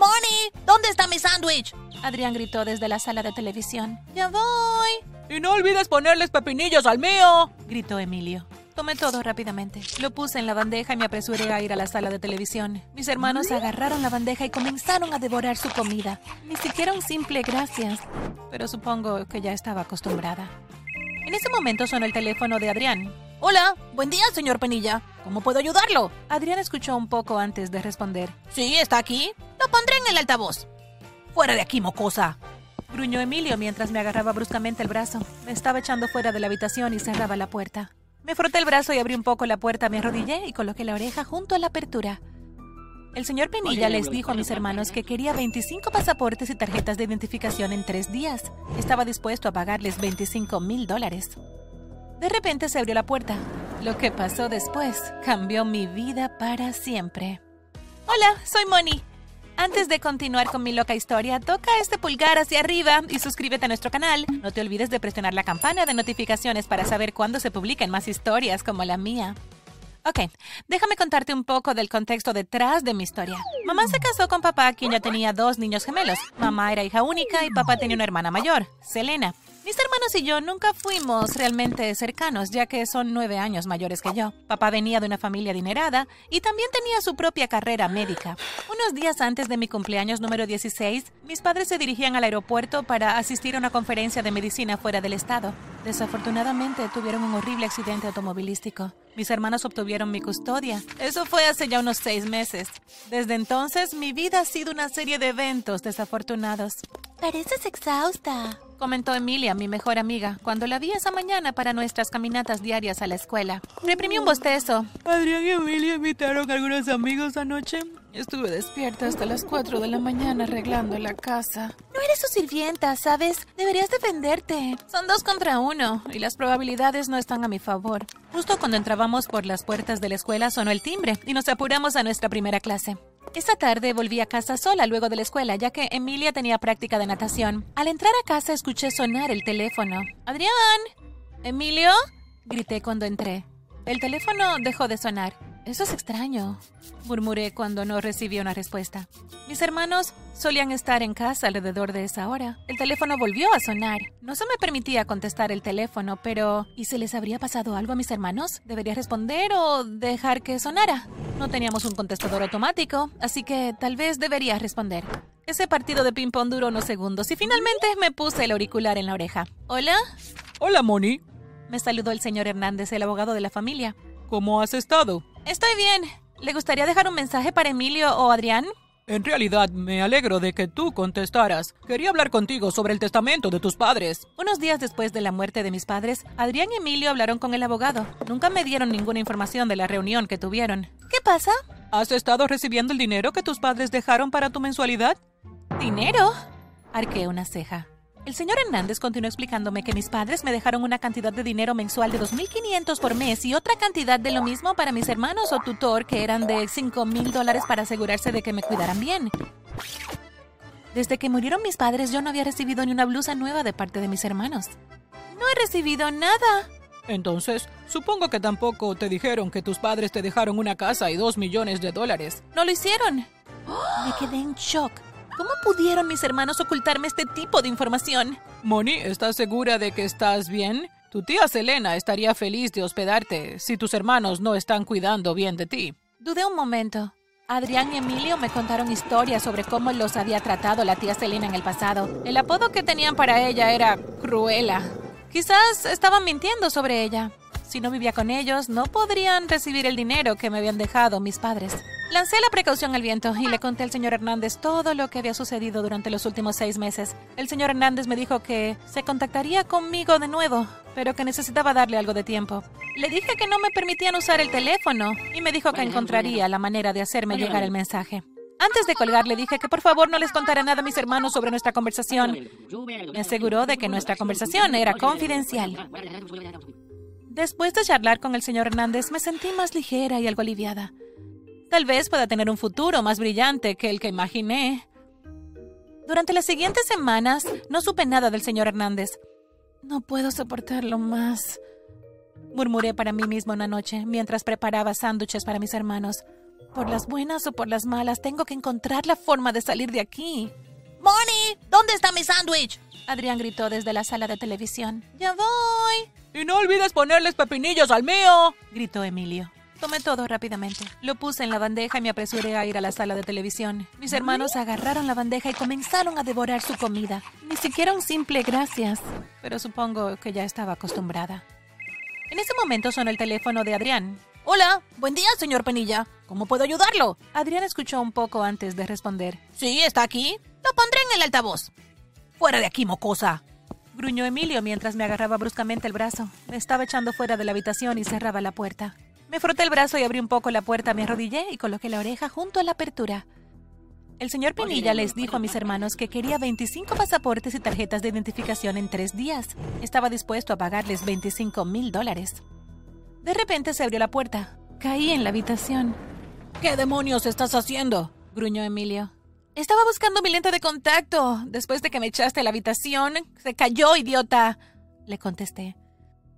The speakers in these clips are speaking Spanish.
Moni, ¿dónde está mi sándwich? Adrián gritó desde la sala de televisión. Ya voy. Y no olvides ponerles pepinillos al mío, gritó Emilio. Tomé todo rápidamente. Lo puse en la bandeja y me apresuré a ir a la sala de televisión. Mis hermanos agarraron la bandeja y comenzaron a devorar su comida. Ni siquiera un simple gracias, pero supongo que ya estaba acostumbrada. En ese momento sonó el teléfono de Adrián. Hola, buen día, señor Penilla. ¿Cómo puedo ayudarlo? Adrián escuchó un poco antes de responder. Sí, está aquí. Lo pondré en el altavoz. Fuera de aquí, mocosa. Gruñó Emilio mientras me agarraba bruscamente el brazo. Me estaba echando fuera de la habitación y cerraba la puerta. Me froté el brazo y abrí un poco la puerta, me arrodillé y coloqué la oreja junto a la apertura. El señor Penilla les dijo a mis hermanos que quería 25 pasaportes y tarjetas de identificación en tres días. Estaba dispuesto a pagarles 25 mil dólares. De repente se abrió la puerta. Lo que pasó después cambió mi vida para siempre. Hola, soy Moni. Antes de continuar con mi loca historia, toca este pulgar hacia arriba y suscríbete a nuestro canal. No te olvides de presionar la campana de notificaciones para saber cuándo se publiquen más historias como la mía. Ok, déjame contarte un poco del contexto detrás de mi historia. Mamá se casó con papá, quien ya tenía dos niños gemelos. Mamá era hija única y papá tenía una hermana mayor, Selena. Mis hermanos y yo nunca fuimos realmente cercanos, ya que son nueve años mayores que yo. Papá venía de una familia adinerada y también tenía su propia carrera médica. Unos días antes de mi cumpleaños número 16, mis padres se dirigían al aeropuerto para asistir a una conferencia de medicina fuera del estado. Desafortunadamente tuvieron un horrible accidente automovilístico. Mis hermanos obtuvieron mi custodia. Eso fue hace ya unos seis meses. Desde entonces, mi vida ha sido una serie de eventos desafortunados. Pareces exhausta, comentó Emilia, mi mejor amiga, cuando la vi esa mañana para nuestras caminatas diarias a la escuela. Reprimí un bostezo. Adrián y Emilia invitaron a algunos amigos anoche. Estuve despierta hasta las 4 de la mañana arreglando la casa. No eres su sirvienta, ¿sabes? Deberías defenderte. Son dos contra uno y las probabilidades no están a mi favor. Justo cuando entrábamos por las puertas de la escuela sonó el timbre y nos apuramos a nuestra primera clase. Esa tarde volví a casa sola luego de la escuela, ya que Emilia tenía práctica de natación. Al entrar a casa escuché sonar el teléfono. ¡Adrián! ¿Emilio? grité cuando entré. El teléfono dejó de sonar. Eso es extraño, murmuré cuando no recibí una respuesta. Mis hermanos solían estar en casa alrededor de esa hora. El teléfono volvió a sonar. No se me permitía contestar el teléfono, pero ¿y si les habría pasado algo a mis hermanos? ¿Debería responder o dejar que sonara? No teníamos un contestador automático, así que tal vez debería responder. Ese partido de ping-pong duró unos segundos y finalmente me puse el auricular en la oreja. ¿Hola? Hola, Moni. Me saludó el señor Hernández, el abogado de la familia. ¿Cómo has estado? Estoy bien. ¿Le gustaría dejar un mensaje para Emilio o Adrián? En realidad, me alegro de que tú contestaras. Quería hablar contigo sobre el testamento de tus padres. Unos días después de la muerte de mis padres, Adrián y Emilio hablaron con el abogado. Nunca me dieron ninguna información de la reunión que tuvieron. ¿Qué pasa? ¿Has estado recibiendo el dinero que tus padres dejaron para tu mensualidad? ¿Dinero? Arqué una ceja. El señor Hernández continuó explicándome que mis padres me dejaron una cantidad de dinero mensual de 2.500 por mes y otra cantidad de lo mismo para mis hermanos o tutor que eran de 5.000 dólares para asegurarse de que me cuidaran bien. Desde que murieron mis padres yo no había recibido ni una blusa nueva de parte de mis hermanos. No he recibido nada. Entonces, supongo que tampoco te dijeron que tus padres te dejaron una casa y dos millones de dólares. No lo hicieron. Me quedé en shock. ¿Cómo pudieron mis hermanos ocultarme este tipo de información? Moni, ¿estás segura de que estás bien? Tu tía Selena estaría feliz de hospedarte si tus hermanos no están cuidando bien de ti. Dudé un momento. Adrián y Emilio me contaron historias sobre cómo los había tratado la tía Selena en el pasado. El apodo que tenían para ella era Cruela. Quizás estaban mintiendo sobre ella. Si no vivía con ellos, no podrían recibir el dinero que me habían dejado mis padres. Lancé la precaución al viento y le conté al señor Hernández todo lo que había sucedido durante los últimos seis meses. El señor Hernández me dijo que se contactaría conmigo de nuevo, pero que necesitaba darle algo de tiempo. Le dije que no me permitían usar el teléfono y me dijo que encontraría la manera de hacerme llegar el mensaje. Antes de colgar le dije que por favor no les contara nada a mis hermanos sobre nuestra conversación. Me aseguró de que nuestra conversación era confidencial. Después de charlar con el señor Hernández me sentí más ligera y algo aliviada. Tal vez pueda tener un futuro más brillante que el que imaginé. Durante las siguientes semanas no supe nada del señor Hernández. No puedo soportarlo más. Murmuré para mí mismo una noche mientras preparaba sándwiches para mis hermanos. Por las buenas o por las malas, tengo que encontrar la forma de salir de aquí. Moni, ¿dónde está mi sándwich? Adrián gritó desde la sala de televisión. Ya voy. Y no olvides ponerles pepinillos al mío, gritó Emilio. Tomé todo rápidamente. Lo puse en la bandeja y me apresuré a ir a la sala de televisión. Mis hermanos agarraron la bandeja y comenzaron a devorar su comida. Ni siquiera un simple gracias, pero supongo que ya estaba acostumbrada. En ese momento sonó el teléfono de Adrián. Hola, buen día, señor Penilla. ¿Cómo puedo ayudarlo? Adrián escuchó un poco antes de responder. Sí, está aquí. Lo pondré en el altavoz. Fuera de aquí, mocosa. Gruñó Emilio mientras me agarraba bruscamente el brazo. Me estaba echando fuera de la habitación y cerraba la puerta. Me froté el brazo y abrí un poco la puerta, me arrodillé y coloqué la oreja junto a la apertura. El señor Pinilla les dijo a mis hermanos que quería 25 pasaportes y tarjetas de identificación en tres días. Estaba dispuesto a pagarles 25 mil dólares. De repente se abrió la puerta. Caí en la habitación. ¿Qué demonios estás haciendo? gruñó Emilio. Estaba buscando mi lente de contacto. Después de que me echaste a la habitación, se cayó, idiota. Le contesté.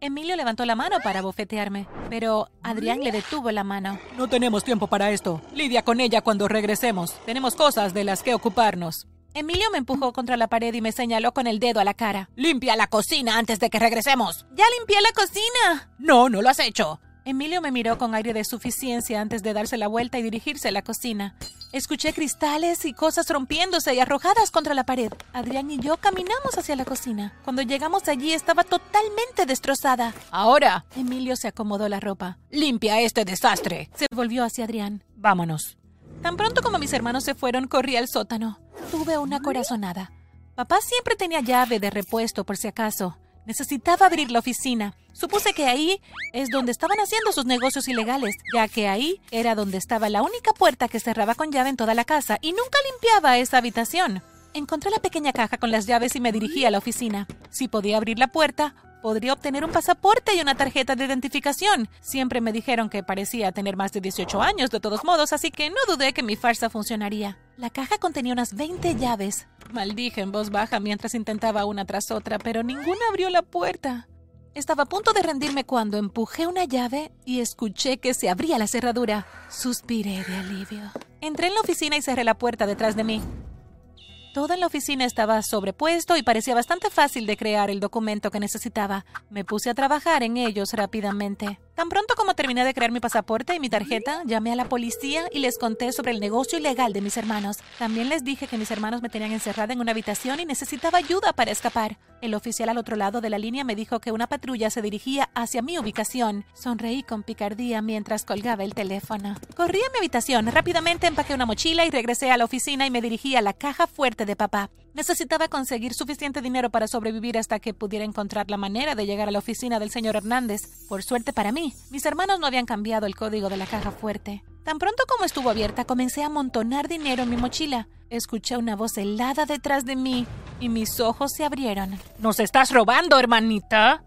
Emilio levantó la mano para bofetearme, pero Adrián le detuvo la mano. No tenemos tiempo para esto. Lidia con ella cuando regresemos. Tenemos cosas de las que ocuparnos. Emilio me empujó contra la pared y me señaló con el dedo a la cara. Limpia la cocina antes de que regresemos. Ya limpié la cocina. No, no lo has hecho. Emilio me miró con aire de suficiencia antes de darse la vuelta y dirigirse a la cocina. Escuché cristales y cosas rompiéndose y arrojadas contra la pared. Adrián y yo caminamos hacia la cocina. Cuando llegamos allí estaba totalmente destrozada. Ahora. Emilio se acomodó la ropa. Limpia este desastre. Se volvió hacia Adrián. Vámonos. Tan pronto como mis hermanos se fueron, corrí al sótano. Tuve una corazonada. Papá siempre tenía llave de repuesto por si acaso. Necesitaba abrir la oficina. Supuse que ahí es donde estaban haciendo sus negocios ilegales, ya que ahí era donde estaba la única puerta que cerraba con llave en toda la casa y nunca limpiaba esa habitación. Encontré la pequeña caja con las llaves y me dirigí a la oficina. Si podía abrir la puerta, podría obtener un pasaporte y una tarjeta de identificación. Siempre me dijeron que parecía tener más de 18 años de todos modos, así que no dudé que mi farsa funcionaría. La caja contenía unas 20 llaves. Maldije en voz baja mientras intentaba una tras otra, pero ninguna abrió la puerta. Estaba a punto de rendirme cuando empujé una llave y escuché que se abría la cerradura. Suspiré de alivio. Entré en la oficina y cerré la puerta detrás de mí. Todo en la oficina estaba sobrepuesto y parecía bastante fácil de crear el documento que necesitaba. Me puse a trabajar en ellos rápidamente. Tan pronto como terminé de crear mi pasaporte y mi tarjeta, llamé a la policía y les conté sobre el negocio ilegal de mis hermanos. También les dije que mis hermanos me tenían encerrada en una habitación y necesitaba ayuda para escapar. El oficial al otro lado de la línea me dijo que una patrulla se dirigía hacia mi ubicación. Sonreí con picardía mientras colgaba el teléfono. Corrí a mi habitación, rápidamente empaqué una mochila y regresé a la oficina y me dirigí a la caja fuerte de papá. Necesitaba conseguir suficiente dinero para sobrevivir hasta que pudiera encontrar la manera de llegar a la oficina del señor Hernández. Por suerte para mí, mis hermanos no habían cambiado el código de la caja fuerte. Tan pronto como estuvo abierta, comencé a amontonar dinero en mi mochila. Escuché una voz helada detrás de mí y mis ojos se abrieron. ¿Nos estás robando, hermanita?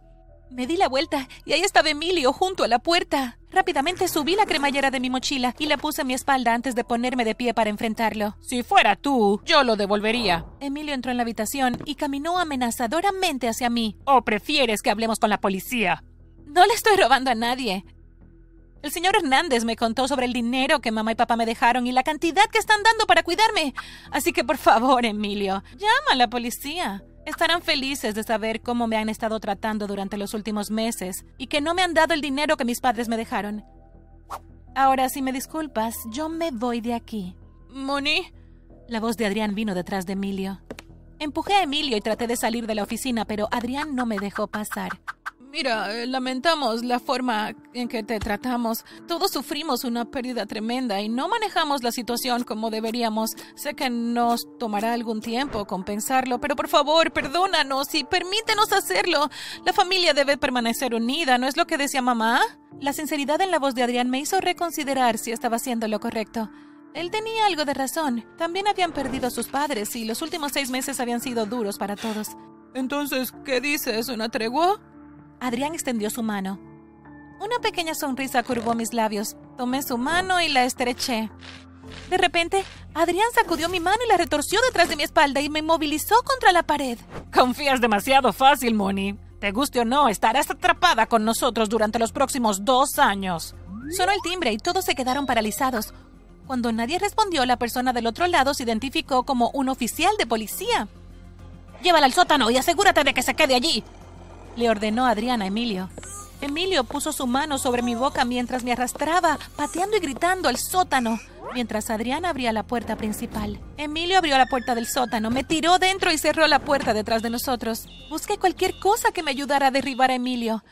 Me di la vuelta y ahí estaba Emilio junto a la puerta. Rápidamente subí la cremallera de mi mochila y la puse a mi espalda antes de ponerme de pie para enfrentarlo. Si fuera tú, yo lo devolvería. Emilio entró en la habitación y caminó amenazadoramente hacia mí. ¿O prefieres que hablemos con la policía? No le estoy robando a nadie. El señor Hernández me contó sobre el dinero que mamá y papá me dejaron y la cantidad que están dando para cuidarme. Así que por favor, Emilio, llama a la policía. Estarán felices de saber cómo me han estado tratando durante los últimos meses y que no me han dado el dinero que mis padres me dejaron. Ahora, si me disculpas, yo me voy de aquí. ¿Moni? La voz de Adrián vino detrás de Emilio. Empujé a Emilio y traté de salir de la oficina, pero Adrián no me dejó pasar. Mira, eh, lamentamos la forma en que te tratamos. Todos sufrimos una pérdida tremenda y no manejamos la situación como deberíamos. Sé que nos tomará algún tiempo compensarlo, pero por favor, perdónanos y permítenos hacerlo. La familia debe permanecer unida, ¿no es lo que decía mamá? La sinceridad en la voz de Adrián me hizo reconsiderar si estaba haciendo lo correcto. Él tenía algo de razón. También habían perdido a sus padres y los últimos seis meses habían sido duros para todos. Entonces, ¿qué dices? ¿Una tregua? Adrián extendió su mano. Una pequeña sonrisa curvó mis labios. Tomé su mano y la estreché. De repente, Adrián sacudió mi mano y la retorció detrás de mi espalda y me movilizó contra la pared. Confías demasiado fácil, Moni. Te guste o no, estarás atrapada con nosotros durante los próximos dos años. Sonó el timbre y todos se quedaron paralizados. Cuando nadie respondió, la persona del otro lado se identificó como un oficial de policía. Llévala al sótano y asegúrate de que se quede allí. Le ordenó Adriana a Emilio. Emilio puso su mano sobre mi boca mientras me arrastraba, pateando y gritando al sótano, mientras Adriana abría la puerta principal. Emilio abrió la puerta del sótano, me tiró dentro y cerró la puerta detrás de nosotros. Busqué cualquier cosa que me ayudara a derribar a Emilio,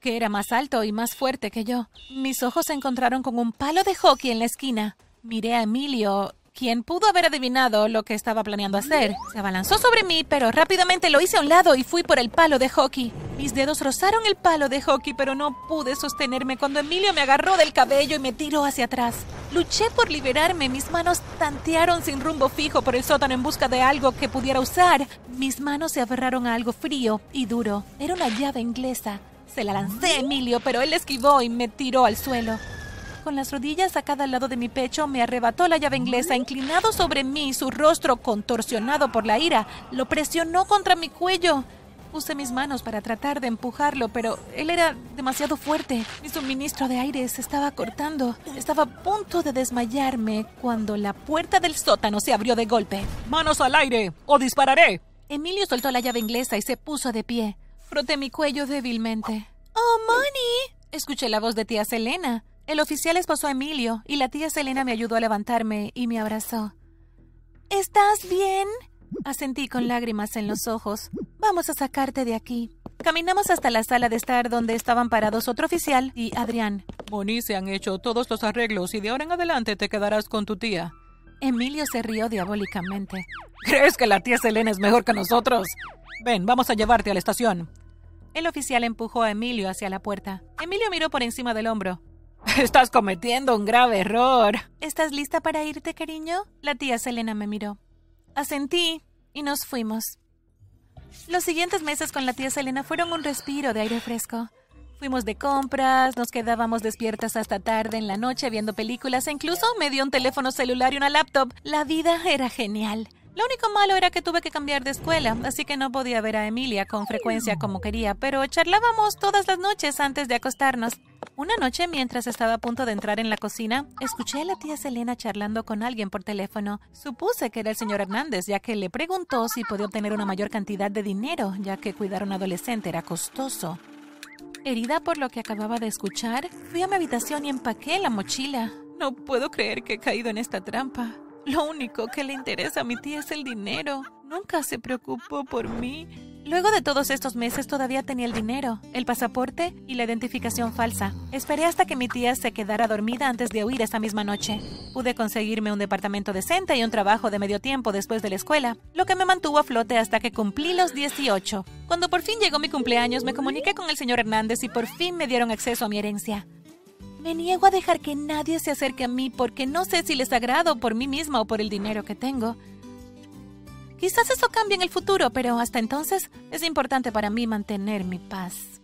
que era más alto y más fuerte que yo. Mis ojos se encontraron con un palo de hockey en la esquina. Miré a Emilio quien pudo haber adivinado lo que estaba planeando hacer. Se abalanzó sobre mí, pero rápidamente lo hice a un lado y fui por el palo de hockey. Mis dedos rozaron el palo de hockey, pero no pude sostenerme cuando Emilio me agarró del cabello y me tiró hacia atrás. Luché por liberarme, mis manos tantearon sin rumbo fijo por el sótano en busca de algo que pudiera usar. Mis manos se aferraron a algo frío y duro. Era una llave inglesa. Se la lancé a Emilio, pero él esquivó y me tiró al suelo. Con las rodillas a cada lado de mi pecho, me arrebató la llave inglesa, inclinado sobre mí, su rostro contorsionado por la ira, lo presionó contra mi cuello. Puse mis manos para tratar de empujarlo, pero él era demasiado fuerte. Mi suministro de aire se estaba cortando. Estaba a punto de desmayarme cuando la puerta del sótano se abrió de golpe. ¡Manos al aire o dispararé! Emilio soltó la llave inglesa y se puso de pie. Froté mi cuello débilmente. ¡Oh, Money! Escuché la voz de tía Selena. El oficial esposó a Emilio y la tía Selena me ayudó a levantarme y me abrazó. ¿Estás bien? Asentí con lágrimas en los ojos. Vamos a sacarte de aquí. Caminamos hasta la sala de estar donde estaban parados otro oficial y Adrián. Moni, se han hecho todos los arreglos y de ahora en adelante te quedarás con tu tía. Emilio se rió diabólicamente. ¿Crees que la tía Selena es mejor que nosotros? Ven, vamos a llevarte a la estación. El oficial empujó a Emilio hacia la puerta. Emilio miró por encima del hombro. Estás cometiendo un grave error. ¿Estás lista para irte, cariño? La tía Selena me miró. Asentí y nos fuimos. Los siguientes meses con la tía Selena fueron un respiro de aire fresco. Fuimos de compras, nos quedábamos despiertas hasta tarde en la noche viendo películas e incluso me dio un teléfono celular y una laptop. La vida era genial. Lo único malo era que tuve que cambiar de escuela, así que no podía ver a Emilia con frecuencia como quería, pero charlábamos todas las noches antes de acostarnos. Una noche, mientras estaba a punto de entrar en la cocina, escuché a la tía Selena charlando con alguien por teléfono. Supuse que era el señor Hernández, ya que le preguntó si podía obtener una mayor cantidad de dinero, ya que cuidar a un adolescente era costoso. Herida por lo que acababa de escuchar, fui a mi habitación y empaqué la mochila. No puedo creer que he caído en esta trampa. Lo único que le interesa a mi tía es el dinero. Nunca se preocupó por mí. Luego de todos estos meses todavía tenía el dinero, el pasaporte y la identificación falsa. Esperé hasta que mi tía se quedara dormida antes de huir esa misma noche. Pude conseguirme un departamento decente y un trabajo de medio tiempo después de la escuela, lo que me mantuvo a flote hasta que cumplí los 18. Cuando por fin llegó mi cumpleaños, me comuniqué con el señor Hernández y por fin me dieron acceso a mi herencia. Me niego a dejar que nadie se acerque a mí porque no sé si les agrado por mí misma o por el dinero que tengo. Quizás eso cambie en el futuro, pero hasta entonces es importante para mí mantener mi paz.